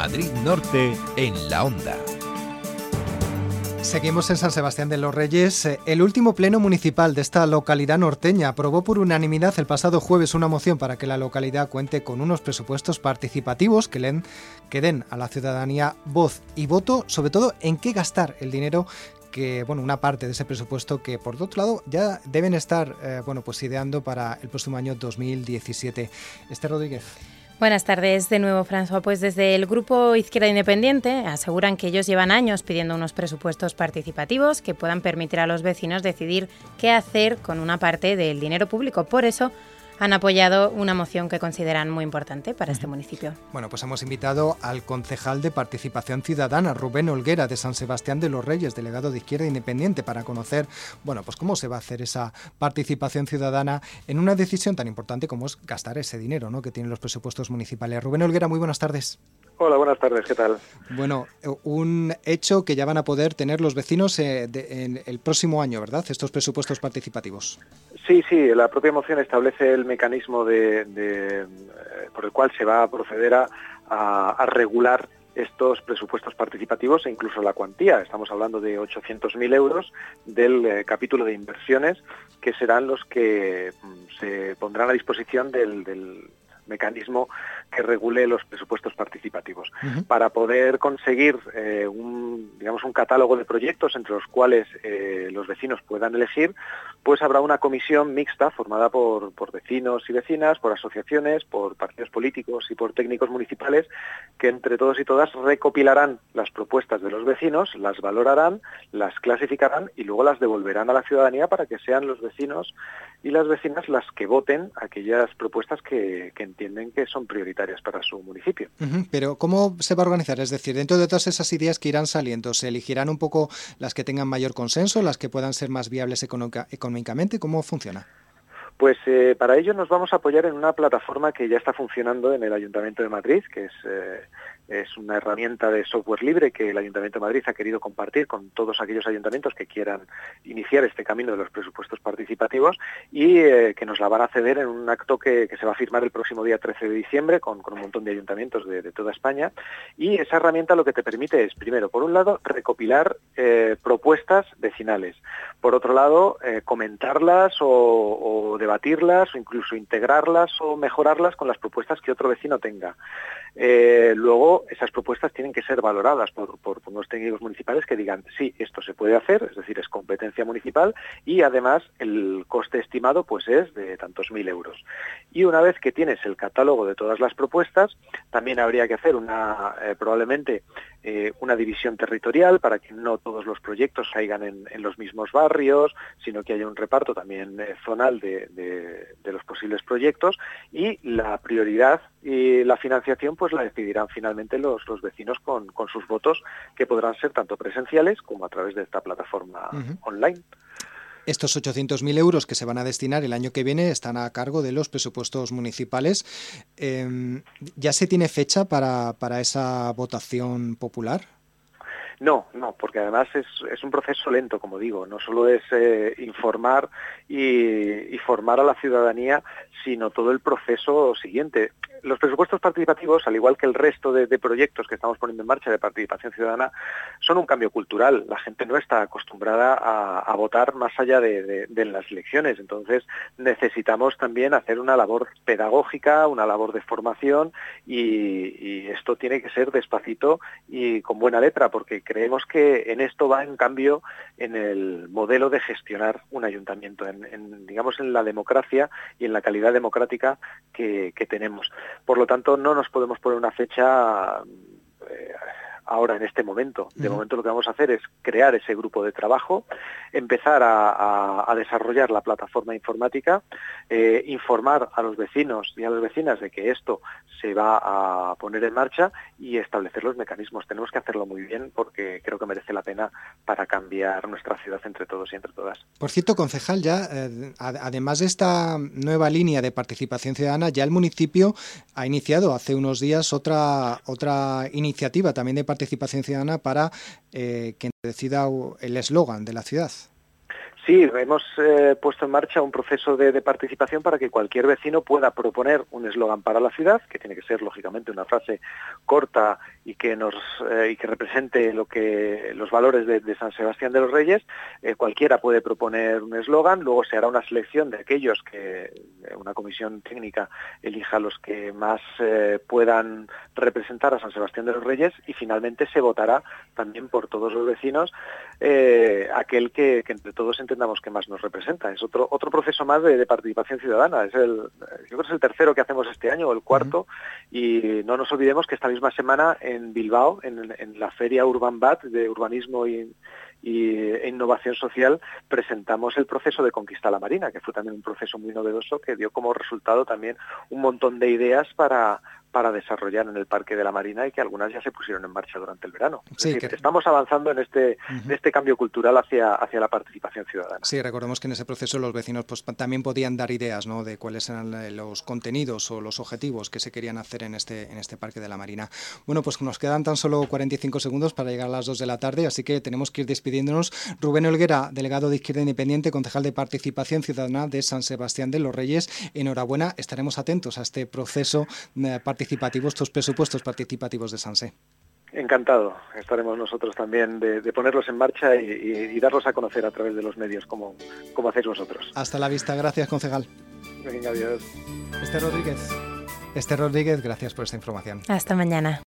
Madrid Norte en la onda. Seguimos en San Sebastián de los Reyes. El último pleno municipal de esta localidad norteña aprobó por unanimidad el pasado jueves una moción para que la localidad cuente con unos presupuestos participativos que, den, a la ciudadanía voz y voto, sobre todo en qué gastar el dinero que, bueno, una parte de ese presupuesto que, por otro lado, ya deben estar, eh, bueno, pues ideando para el próximo año 2017. Esther Rodríguez. Buenas tardes de nuevo, François. Pues desde el Grupo Izquierda Independiente aseguran que ellos llevan años pidiendo unos presupuestos participativos que puedan permitir a los vecinos decidir qué hacer con una parte del dinero público. Por eso han apoyado una moción que consideran muy importante para este municipio. Bueno, pues hemos invitado al concejal de Participación Ciudadana, Rubén Olguera, de San Sebastián de los Reyes, delegado de Izquierda Independiente, para conocer, bueno, pues cómo se va a hacer esa participación ciudadana en una decisión tan importante como es gastar ese dinero, ¿no?, que tienen los presupuestos municipales. Rubén Olguera, muy buenas tardes. Hola, buenas tardes, ¿qué tal? Bueno, un hecho que ya van a poder tener los vecinos eh, en el próximo año, ¿verdad? Estos presupuestos participativos. Sí, sí, la propia moción establece el mecanismo de, eh, por el cual se va a proceder a, regular estos presupuestos participativos e incluso la cuantía. Estamos hablando de 800.000 euros del eh, capítulo de inversiones que serán los que mm, se pondrán a disposición del, del mecanismo que regule los presupuestos participativos. Para poder conseguir eh, un, digamos, un catálogo de proyectos entre los cuales eh, los vecinos puedan elegir, pues habrá una comisión mixta formada por, por, vecinos y vecinas, por asociaciones, por partidos políticos y por técnicos municipales, que entre todos y todas recopilarán las propuestas de los vecinos, las valorarán, las clasificarán y luego las devolverán a la ciudadanía para que sean los vecinos y las vecinas las que voten aquellas propuestas que, que entienden que son prioritarias para su municipio. pero ¿cómo se va a organizar? Es decir, dentro de todas esas ideas que irán saliendo, ¿se elegirán un poco las que tengan mayor consenso, las que puedan ser más viables económicamente? ¿Cómo funciona? Pues eh, para ello nos vamos a apoyar en una plataforma que ya está funcionando en el Ayuntamiento de Madrid, que es eh, es una herramienta de software libre que el Ayuntamiento de Madrid ha querido compartir con todos aquellos ayuntamientos que quieran iniciar este camino de los presupuestos participativos y eh, que nos la van a ceder en un acto que, se va a firmar el próximo día 13 de diciembre con, un montón de ayuntamientos de, toda España. Y esa herramienta lo que te permite es, primero, por un lado, recopilar eh, propuestas vecinales. Por otro lado, eh, comentarlas o, o debatirlas o incluso integrarlas o mejorarlas con las propuestas que otro vecino tenga. Luego, esas propuestas tienen que ser valoradas por, por, unos técnicos municipales que digan, sí, esto se puede hacer, es decir, es competencia municipal y además el coste estimado pues es de tantos mil euros. Y una vez que tienes el catálogo de todas las propuestas, también habría que hacer una, eh, probablemente eh, una división territorial para que no todos los proyectos caigan en, los mismos barrios, sino que haya un reparto también eh, zonal de, los posibles proyectos y la prioridad y la financiación pues la decidirán finalmente los, los vecinos con, con, sus votos que podrán ser tanto presenciales como a través de esta plataforma online. Estos 800.000 euros que se van a destinar el año que viene están a cargo de los presupuestos municipales. Em, ¿Ya se tiene fecha para, para esa votación popular? No, no, porque además es, es, un proceso lento, como digo, no solo es eh, informar y, y, formar a la ciudadanía, sino todo el proceso siguiente los presupuestos participativos, al igual que el resto de, proyectos que estamos poniendo en marcha de participación ciudadana, son un cambio cultural. La gente no está acostumbrada a, votar más allá de, las elecciones. Entonces necesitamos también hacer una labor pedagógica, una labor de formación y, esto tiene que ser despacito y con buena letra, porque creemos que en esto va en cambio en el modelo de gestionar un ayuntamiento, en, digamos en la democracia y en la calidad democrática que tenemos. Por lo tanto, no nos podemos poner una fecha ahora en este momento. De momento lo que vamos a hacer es crear ese grupo de trabajo, empezar a, desarrollar la plataforma informática, eh, informar a los vecinos y a las vecinas de que esto se va a poner en marcha y establecer los mecanismos. Tenemos que hacerlo muy bien porque creo que merece la pena para cambiar nuestra ciudad entre todos y entre todas. Por cierto, concejal, ya eh, además de esta nueva línea de participación ciudadana, ya el municipio ha iniciado hace unos días otra otra iniciativa también de participación ciudadana para eh, que decida el eslogan de la ciudad. Sí, hemos eh, puesto en marcha un proceso de, participación para que cualquier vecino pueda proponer un eslogan para la ciudad, que tiene que ser lógicamente una frase corta y que nos eh, y que represente lo que los valores de, San Sebastián de los Reyes. Eh, cualquiera puede proponer un eslogan, luego se hará una selección de aquellos que una comisión técnica elija los que más puedan representar a San Sebastián de los Reyes y finalmente se votará también por todos los vecinos aquel que, que entre todos entendamos que más nos representa. Es otro otro proceso más de, participación ciudadana. Es el, yo creo que es el tercero que hacemos este año, o el cuarto, y no nos olvidemos que esta misma semana en Bilbao, en, la feria Urban Bat de urbanismo y, e innovación social presentamos el proceso de conquista la marina, que fue también un proceso muy novedoso que dio como resultado también un montón de ideas para, para desarrollar en el Parque de la Marina y que algunas ya se pusieron en marcha durante el verano. Sí, que... Estamos avanzando en este, este cambio cultural hacia, hacia la participación ciudadana. Sí, recordemos que en ese proceso los vecinos pues, también podían dar ideas ¿no? de cuáles eran eh, los contenidos o los objetivos que se querían hacer en este, en este Parque de la Marina. Bueno, pues nos quedan tan solo 45 segundos para llegar a las 2 de la tarde, así que tenemos que ir despidiéndonos. Rubén Olguera, delegado de Izquierda Independiente, concejal de Participación Ciudadana de San Sebastián de los Reyes, enhorabuena, estaremos atentos a este proceso eh, participativos, estos presupuestos participativos de Sanse. Encantado. Estaremos nosotros también de, ponerlos en marcha y, darlos a conocer a través de los medios como, como hacéis vosotros. Hasta la vista. Gracias, concejal. Venga, adiós. Este Rodríguez. Este Rodríguez, gracias por esta información. Hasta mañana.